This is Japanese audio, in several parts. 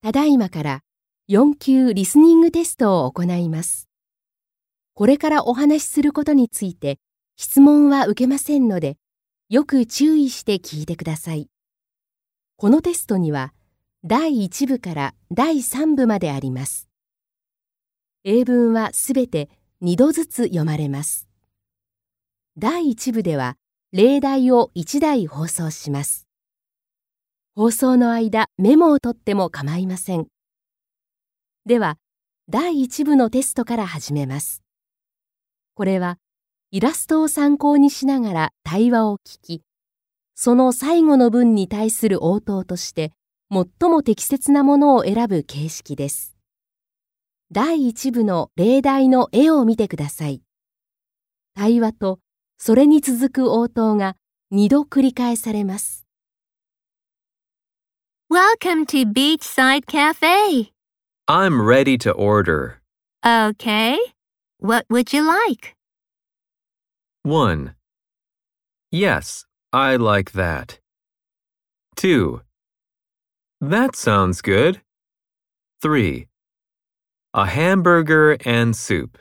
ただいまから4級リスニングテストを行います。これからお話しすることについて質問は受けませんので、よく注意して聞いてください。このテストには第1部から第3部まであります。英文はすべて2度ずつ読まれます。第1部では例題を1題放送します。放送の間メモを取っても構いません。では、第1部のテストから始めます。これは、イラストを参考にしながら対話を聞き、その最後の文に対する応答として、最も適切なものを選ぶ形式です。第1部の例題の絵を見てください。対話とそれに続く応答が2度繰り返されます。Welcome to Beachside Cafe. I'm ready to order. Okay. What would you like? 1. Yes, I like that. 2. That sounds good. 3. A hamburger and soup.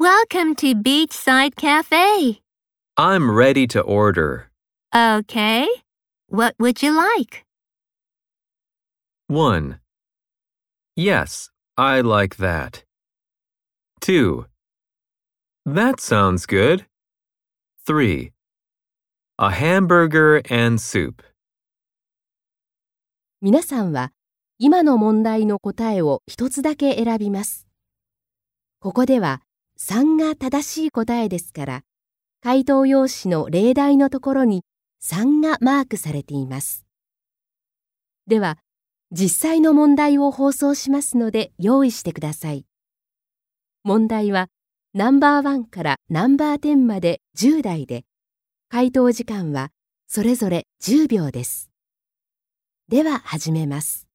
Welcome to Beachside Cafe. I'm ready to order. Okay. What would you like? 1. Yes, I like that. 2. That sounds good. 3. A hamburger and soup. 皆さんは今の問題の答えを一つだけ選びます。ここでは3が正しい答えですから、回答用紙の例題のところに3がマークされています。では、実際の問題を放送しますので用意してください。問題はナンバー1からナンバー10まで10題で、回答時間はそれぞれ10秒です。では始めます。